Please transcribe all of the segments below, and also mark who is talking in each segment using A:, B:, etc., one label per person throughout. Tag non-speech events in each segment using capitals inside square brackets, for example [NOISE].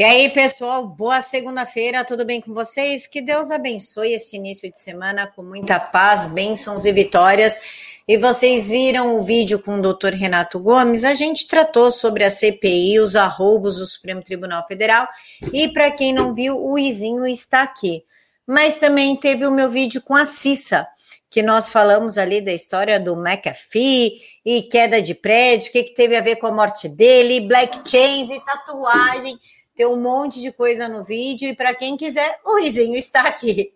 A: E aí, pessoal, boa segunda-feira, tudo bem com vocês? Que Deus abençoe esse início de semana com muita paz, bênçãos e vitórias. E vocês viram o vídeo com o doutor Renato Gomes, a gente tratou sobre a CPI, os arroubos do Supremo Tribunal Federal. E para quem não viu, o Izinho está aqui. Mas também teve o meu vídeo com a Cissa, que nós falamos ali da história do McAfee e queda de prédio, o que, que teve a ver com a morte dele, black chains e tatuagem tem um monte de coisa no vídeo e para quem quiser, o Rizinho está aqui.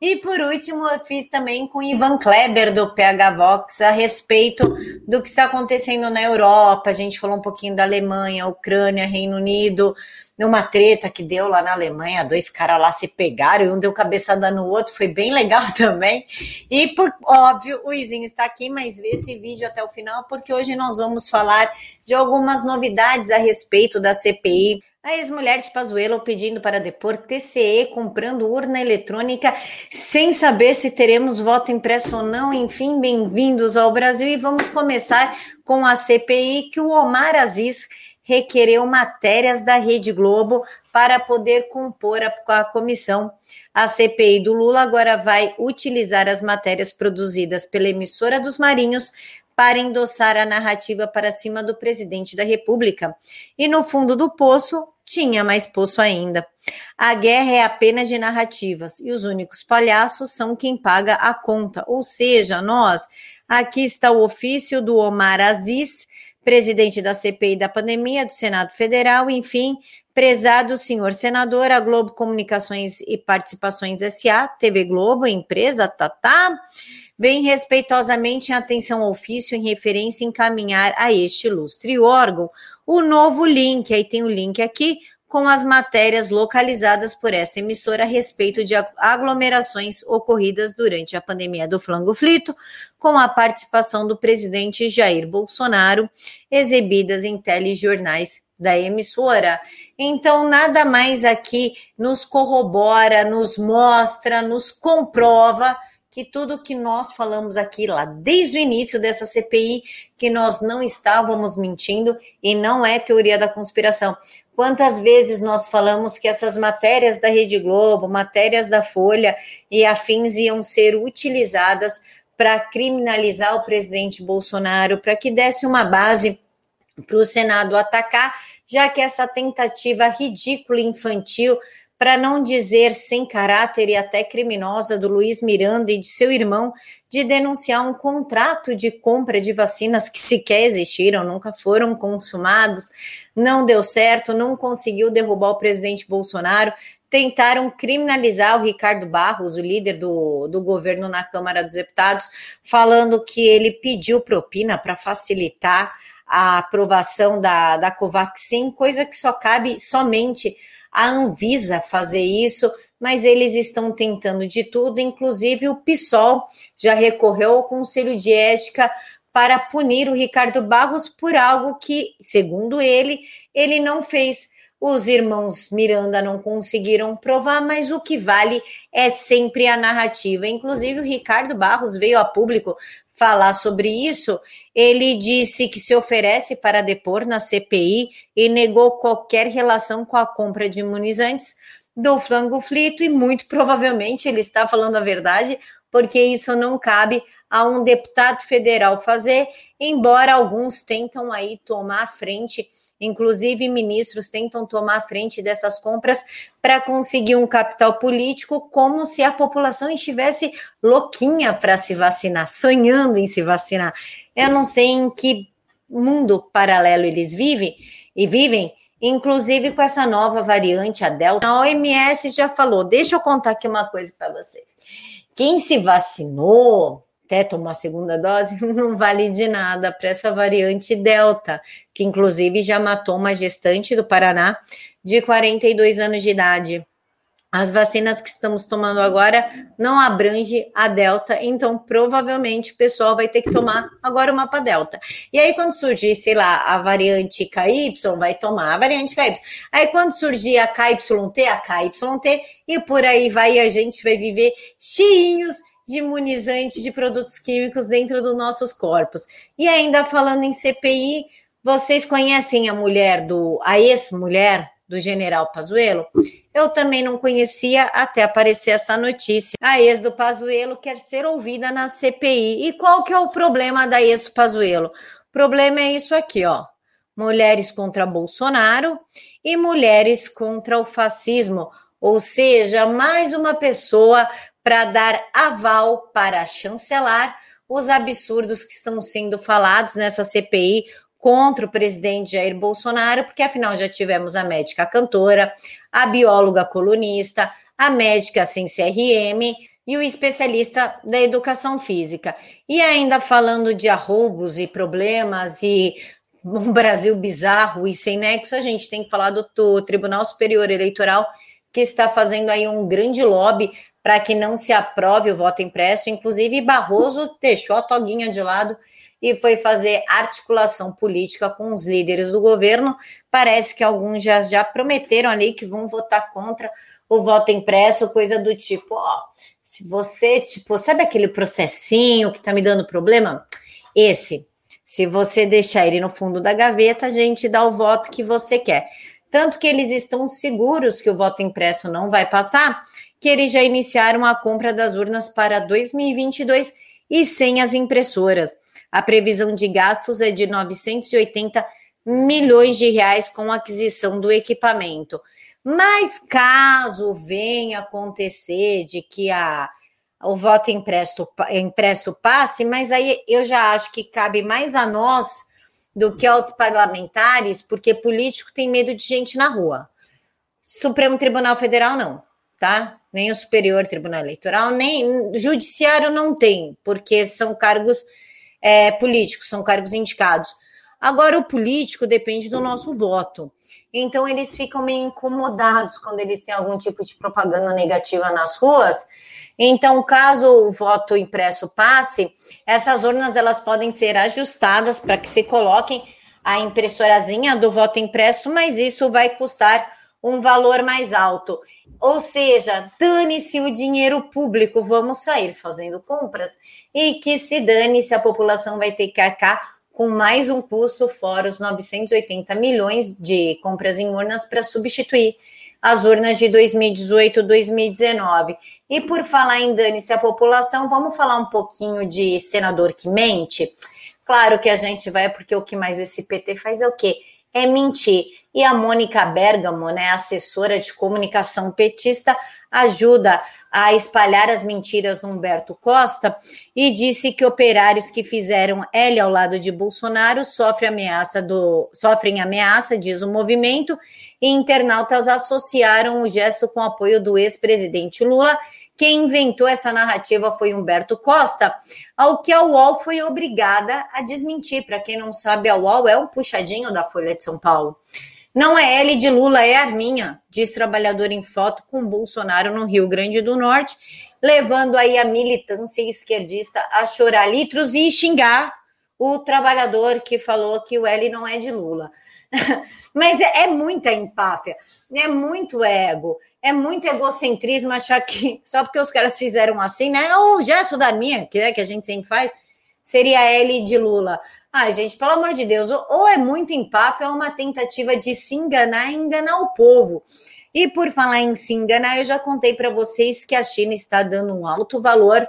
A: E por último, eu fiz também com Ivan Kleber do PH Vox a respeito do que está acontecendo na Europa. A gente falou um pouquinho da Alemanha, Ucrânia, Reino Unido, numa treta que deu lá na Alemanha, dois caras lá se pegaram e um deu cabeçada no outro, foi bem legal [LAUGHS] também. E por óbvio, o Izinho está aqui, mas vê esse vídeo até o final, porque hoje nós vamos falar de algumas novidades a respeito da CPI a ex-mulher de Pazuello pedindo para depor TCE comprando urna eletrônica sem saber se teremos voto impresso ou não. Enfim, bem-vindos ao Brasil e vamos começar com a CPI que o Omar Aziz requereu matérias da Rede Globo para poder compor a, a comissão. A CPI do Lula agora vai utilizar as matérias produzidas pela emissora dos Marinhos para endossar a narrativa para cima do presidente da República. E no fundo do poço, tinha mais poço ainda. A guerra é apenas de narrativas e os únicos palhaços são quem paga a conta, ou seja, nós. Aqui está o ofício do Omar Aziz, presidente da CPI da pandemia do Senado Federal, enfim, prezado senhor senador, a Globo Comunicações e Participações SA, TV Globo, empresa, tá, tá. Vem respeitosamente em atenção ao ofício em referência encaminhar a este ilustre órgão o novo link, aí tem o link aqui, com as matérias localizadas por essa emissora a respeito de aglomerações ocorridas durante a pandemia do flango flito, com a participação do presidente Jair Bolsonaro, exibidas em telejornais da emissora. Então, nada mais aqui nos corrobora, nos mostra, nos comprova que tudo que nós falamos aqui lá desde o início dessa CPI, que nós não estávamos mentindo e não é teoria da conspiração. Quantas vezes nós falamos que essas matérias da Rede Globo, matérias da Folha e afins iam ser utilizadas para criminalizar o presidente Bolsonaro, para que desse uma base para o Senado atacar, já que essa tentativa ridícula infantil para não dizer sem caráter e até criminosa do Luiz Miranda e de seu irmão de denunciar um contrato de compra de vacinas que sequer existiram, nunca foram consumados, não deu certo, não conseguiu derrubar o presidente Bolsonaro, tentaram criminalizar o Ricardo Barros, o líder do, do governo na Câmara dos Deputados, falando que ele pediu propina para facilitar a aprovação da, da Covaxin, coisa que só cabe somente a Anvisa fazer isso, mas eles estão tentando de tudo, inclusive o PSOL já recorreu ao Conselho de Ética para punir o Ricardo Barros por algo que, segundo ele, ele não fez. Os irmãos Miranda não conseguiram provar, mas o que vale é sempre a narrativa. Inclusive, o Ricardo Barros veio a público falar sobre isso, ele disse que se oferece para depor na CPI e negou qualquer relação com a compra de imunizantes do flango flito e muito provavelmente ele está falando a verdade, porque isso não cabe a um deputado federal fazer, embora alguns tentam aí tomar a frente, inclusive ministros tentam tomar a frente dessas compras para conseguir um capital político, como se a população estivesse louquinha para se vacinar, sonhando em se vacinar. Eu não sei em que mundo paralelo eles vivem e vivem, inclusive com essa nova variante, a Delta. A OMS já falou. Deixa eu contar aqui uma coisa para vocês. Quem se vacinou, até tomar a segunda dose, [LAUGHS] não vale de nada para essa variante Delta, que inclusive já matou uma gestante do Paraná de 42 anos de idade. As vacinas que estamos tomando agora não abrange a Delta, então provavelmente o pessoal vai ter que tomar agora uma para Delta. E aí, quando surgir, sei lá, a variante KY, vai tomar a variante KY. Aí, quando surgir a KYT, a KYT, e por aí vai, a gente vai viver cheinhos de imunizantes, de produtos químicos dentro dos nossos corpos. E ainda falando em CPI, vocês conhecem a mulher do, a ex-mulher do general Pazuello? Eu também não conhecia até aparecer essa notícia. A ex do Pazuello quer ser ouvida na CPI. E qual que é o problema da ex do Pazuello? O problema é isso aqui, ó. Mulheres contra Bolsonaro e mulheres contra o fascismo, ou seja, mais uma pessoa para dar aval para chancelar os absurdos que estão sendo falados nessa CPI contra o presidente Jair Bolsonaro, porque afinal já tivemos a médica cantora, a bióloga colunista, a médica sem CRM e o especialista da educação física. E ainda falando de arroubos e problemas e um Brasil bizarro e sem nexo, a gente tem que falar do, do Tribunal Superior Eleitoral, que está fazendo aí um grande lobby para que não se aprove o voto impresso. Inclusive, Barroso deixou a toguinha de lado e foi fazer articulação política com os líderes do governo. Parece que alguns já, já prometeram ali que vão votar contra o voto impresso, coisa do tipo, ó, se você, tipo, sabe aquele processinho que tá me dando problema? Esse. Se você deixar ele no fundo da gaveta, a gente dá o voto que você quer. Tanto que eles estão seguros que o voto impresso não vai passar, que eles já iniciaram a compra das urnas para 2022 e sem as impressoras. A previsão de gastos é de 980 milhões de reais com aquisição do equipamento. Mas caso venha acontecer de que a, o voto impresso, impresso passe, mas aí eu já acho que cabe mais a nós do que aos parlamentares, porque político tem medo de gente na rua. Supremo Tribunal Federal não, tá? Nem o Superior Tribunal Eleitoral, nem judiciário não tem, porque são cargos é, políticos, são cargos indicados. Agora, o político depende do nosso voto. Então, eles ficam meio incomodados quando eles têm algum tipo de propaganda negativa nas ruas. Então, caso o voto impresso passe, essas urnas elas podem ser ajustadas para que se coloquem a impressorazinha do voto impresso, mas isso vai custar um valor mais alto. Ou seja, dane-se o dinheiro público, vamos sair fazendo compras e que se dane se a população vai ter que arcar com mais um custo, fora os 980 milhões de compras em urnas para substituir as urnas de 2018 2019. E por falar em dane-se a população, vamos falar um pouquinho de senador que mente? Claro que a gente vai, porque o que mais esse PT faz é o quê? É mentir. E a Mônica Bergamo, né, assessora de comunicação petista, ajuda a espalhar as mentiras no Humberto Costa e disse que operários que fizeram L ao lado de Bolsonaro sofrem ameaça, do, sofrem ameaça, diz o movimento, e internautas associaram o gesto com o apoio do ex-presidente Lula. Quem inventou essa narrativa foi Humberto Costa, ao que a UOL foi obrigada a desmentir. Para quem não sabe, a UOL é um puxadinho da Folha de São Paulo. Não é L de Lula, é Arminha, diz trabalhador em foto com Bolsonaro no Rio Grande do Norte, levando aí a militância esquerdista a chorar litros e xingar o trabalhador que falou que o L não é de Lula. [LAUGHS] Mas é, é muita empáfia, é muito ego, é muito egocentrismo achar que só porque os caras fizeram assim, né? O gesto da Arminha, que, é, que a gente sempre faz, seria L de Lula. Ai, gente, pelo amor de Deus, ou é muito empáfia ou é uma tentativa de se enganar e enganar o povo. E por falar em se enganar, eu já contei para vocês que a China está dando um alto valor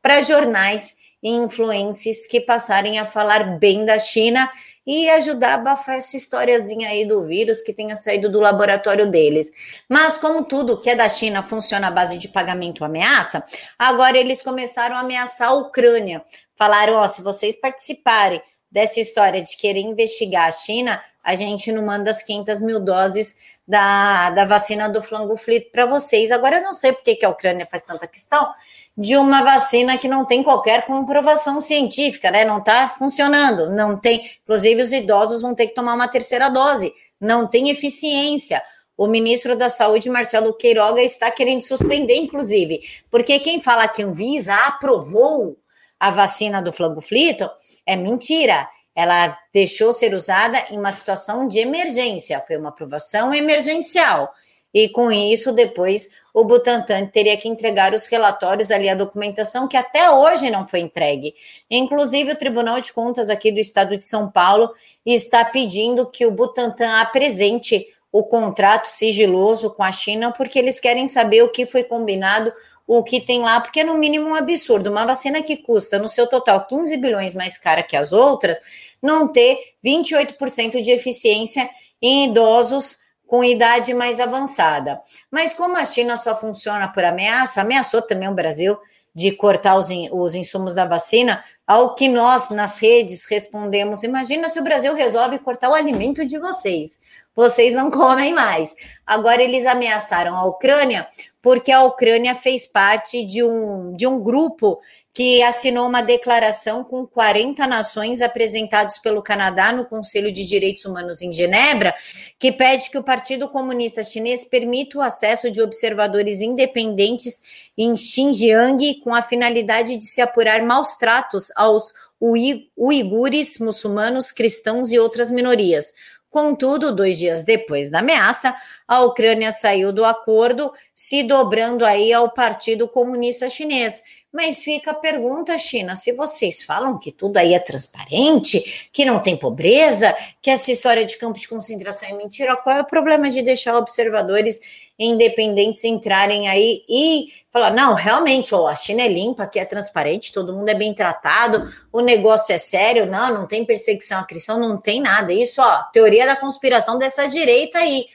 A: para jornais e influências que passarem a falar bem da China e ajudar a abafar essa historiazinha aí do vírus que tenha saído do laboratório deles. Mas como tudo que é da China funciona à base de pagamento ameaça, agora eles começaram a ameaçar a Ucrânia. Falaram, ó, se vocês participarem dessa história de querer investigar a China, a gente não manda as 500 mil doses da, da vacina do flangoflito para vocês. Agora, eu não sei por que, a Ucrânia faz tanta questão de uma vacina que não tem qualquer comprovação científica, né? Não está funcionando, não tem. Inclusive, os idosos vão ter que tomar uma terceira dose, não tem eficiência. O ministro da Saúde, Marcelo Queiroga, está querendo suspender, inclusive, porque quem fala que a Anvisa aprovou a vacina do flangoflito, é mentira. Ela deixou ser usada em uma situação de emergência, foi uma aprovação emergencial. E com isso, depois o Butantan teria que entregar os relatórios ali, a documentação que até hoje não foi entregue. Inclusive, o Tribunal de Contas aqui do Estado de São Paulo está pedindo que o Butantan apresente o contrato sigiloso com a China, porque eles querem saber o que foi combinado, o que tem lá, porque é no mínimo um absurdo. Uma vacina que custa, no seu total, 15 bilhões mais cara que as outras, não ter 28% de eficiência em idosos com idade mais avançada. Mas como a China só funciona por ameaça, ameaçou também o Brasil de cortar os, os insumos da vacina, ao que nós nas redes respondemos: imagina se o Brasil resolve cortar o alimento de vocês. Vocês não comem mais. Agora eles ameaçaram a Ucrânia porque a Ucrânia fez parte de um, de um grupo que assinou uma declaração com 40 nações apresentados pelo Canadá no Conselho de Direitos Humanos em Genebra, que pede que o Partido Comunista Chinês permita o acesso de observadores independentes em Xinjiang com a finalidade de se apurar maus tratos aos uigures, muçulmanos, cristãos e outras minorias. Contudo, dois dias depois da ameaça, a Ucrânia saiu do acordo, se dobrando aí ao Partido Comunista Chinês. Mas fica a pergunta, China, se vocês falam que tudo aí é transparente, que não tem pobreza, que essa história de campo de concentração é mentira, qual é o problema de deixar observadores independentes entrarem aí e falar, não, realmente, ó, a China é limpa, aqui é transparente, todo mundo é bem tratado, o negócio é sério, não, não tem perseguição à cristão, não tem nada. Isso, ó, teoria da conspiração dessa direita aí.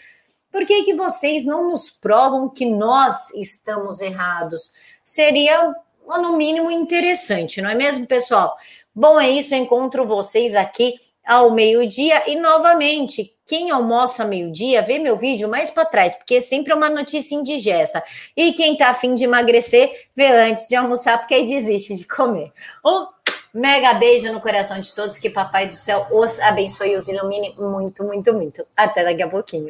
A: Por que, que vocês não nos provam que nós estamos errados? Seria ou no mínimo interessante, não é mesmo, pessoal? Bom, é isso, eu encontro vocês aqui ao meio-dia e novamente, quem almoça meio-dia, vê meu vídeo mais para trás, porque é sempre uma notícia indigesta. E quem tá afim de emagrecer, vê antes de almoçar, porque aí desiste de comer. Um mega beijo no coração de todos, que Papai do Céu os abençoe e os ilumine muito, muito, muito. Até daqui a pouquinho.